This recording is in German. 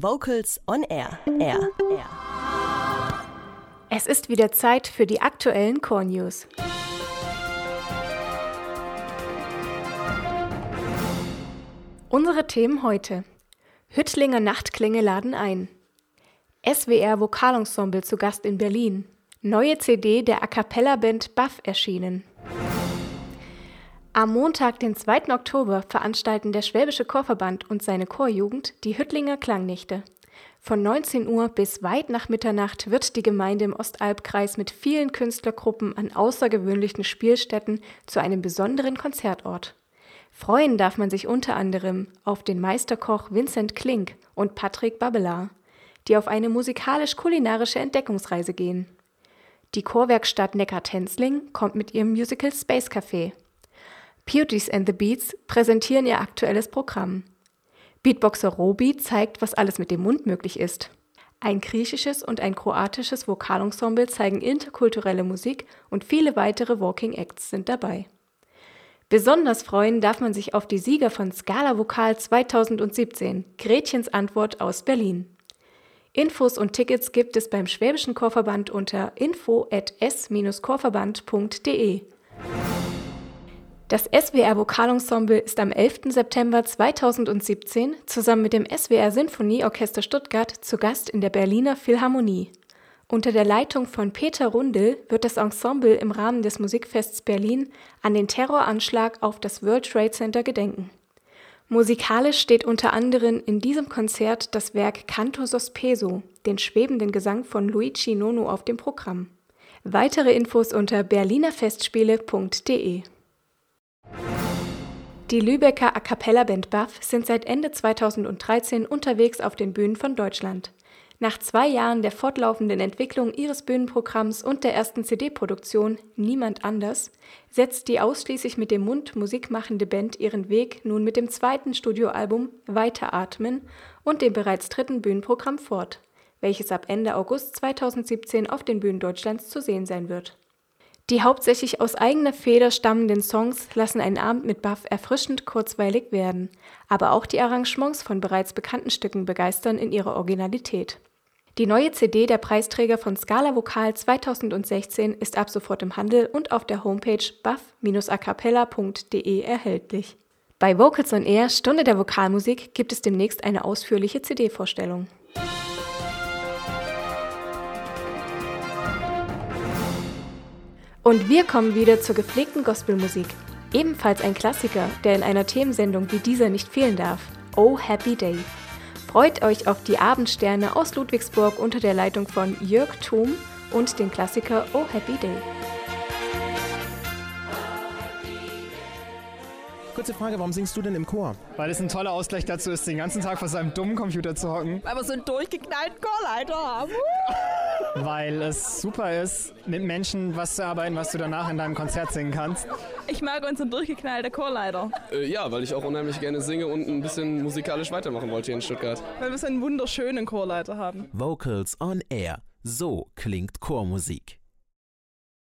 Vocals on Air. Air. Air. Es ist wieder Zeit für die aktuellen Core News. Unsere Themen heute. Hüttlinger Nachtklänge laden ein. SWR Vokalensemble zu Gast in Berlin. Neue CD der A Cappella Band Buff erschienen. Am Montag, den 2. Oktober, veranstalten der Schwäbische Chorverband und seine Chorjugend die Hüttlinger Klangnächte. Von 19 Uhr bis weit nach Mitternacht wird die Gemeinde im Ostalbkreis mit vielen Künstlergruppen an außergewöhnlichen Spielstätten zu einem besonderen Konzertort. Freuen darf man sich unter anderem auf den Meisterkoch Vincent Klink und Patrick Babelar, die auf eine musikalisch-kulinarische Entdeckungsreise gehen. Die Chorwerkstatt Neckar-Tenzling kommt mit ihrem Musical Space Café. Beauties and the Beats präsentieren ihr aktuelles Programm. Beatboxer Robi zeigt, was alles mit dem Mund möglich ist. Ein griechisches und ein kroatisches Vokalensemble zeigen interkulturelle Musik und viele weitere Walking Acts sind dabei. Besonders freuen darf man sich auf die Sieger von Scala Vokal 2017, Gretchens Antwort aus Berlin. Infos und Tickets gibt es beim Schwäbischen Chorverband unter info@s-chorverband.de. Das SWR Vokalensemble ist am 11. September 2017 zusammen mit dem SWR Sinfonieorchester Stuttgart zu Gast in der Berliner Philharmonie. Unter der Leitung von Peter Rundel wird das Ensemble im Rahmen des Musikfests Berlin an den Terroranschlag auf das World Trade Center gedenken. Musikalisch steht unter anderem in diesem Konzert das Werk Canto Sospeso, den schwebenden Gesang von Luigi Nono auf dem Programm. Weitere Infos unter berlinerfestspiele.de die Lübecker A Cappella Band Buff sind seit Ende 2013 unterwegs auf den Bühnen von Deutschland. Nach zwei Jahren der fortlaufenden Entwicklung ihres Bühnenprogramms und der ersten CD-Produktion Niemand anders setzt die ausschließlich mit dem Mund Musik machende Band ihren Weg nun mit dem zweiten Studioalbum Weiteratmen und dem bereits dritten Bühnenprogramm fort, welches ab Ende August 2017 auf den Bühnen Deutschlands zu sehen sein wird. Die hauptsächlich aus eigener Feder stammenden Songs lassen einen Abend mit Buff erfrischend kurzweilig werden, aber auch die Arrangements von bereits bekannten Stücken begeistern in ihrer Originalität. Die neue CD der Preisträger von Scala Vokal 2016 ist ab sofort im Handel und auf der Homepage buff-acapella.de erhältlich. Bei Vocals on Air Stunde der Vokalmusik gibt es demnächst eine ausführliche CD-Vorstellung. Und wir kommen wieder zur gepflegten Gospelmusik. Ebenfalls ein Klassiker, der in einer Themensendung wie dieser nicht fehlen darf. Oh Happy Day. Freut euch auf die Abendsterne aus Ludwigsburg unter der Leitung von Jörg Thom und den Klassiker Oh Happy Day. Kurze Frage, warum singst du denn im Chor? Weil es ein toller Ausgleich dazu ist, den ganzen Tag vor seinem dummen Computer zu hocken. Weil wir so einen durchgeknallten Chorleiter haben. Weil es super ist, mit Menschen was zu arbeiten, was du danach in deinem Konzert singen kannst. Ich mag unseren durchgeknallten Chorleiter. Äh, ja, weil ich auch unheimlich gerne singe und ein bisschen musikalisch weitermachen wollte hier in Stuttgart. Weil wir so einen wunderschönen Chorleiter haben. Vocals on Air. So klingt Chormusik.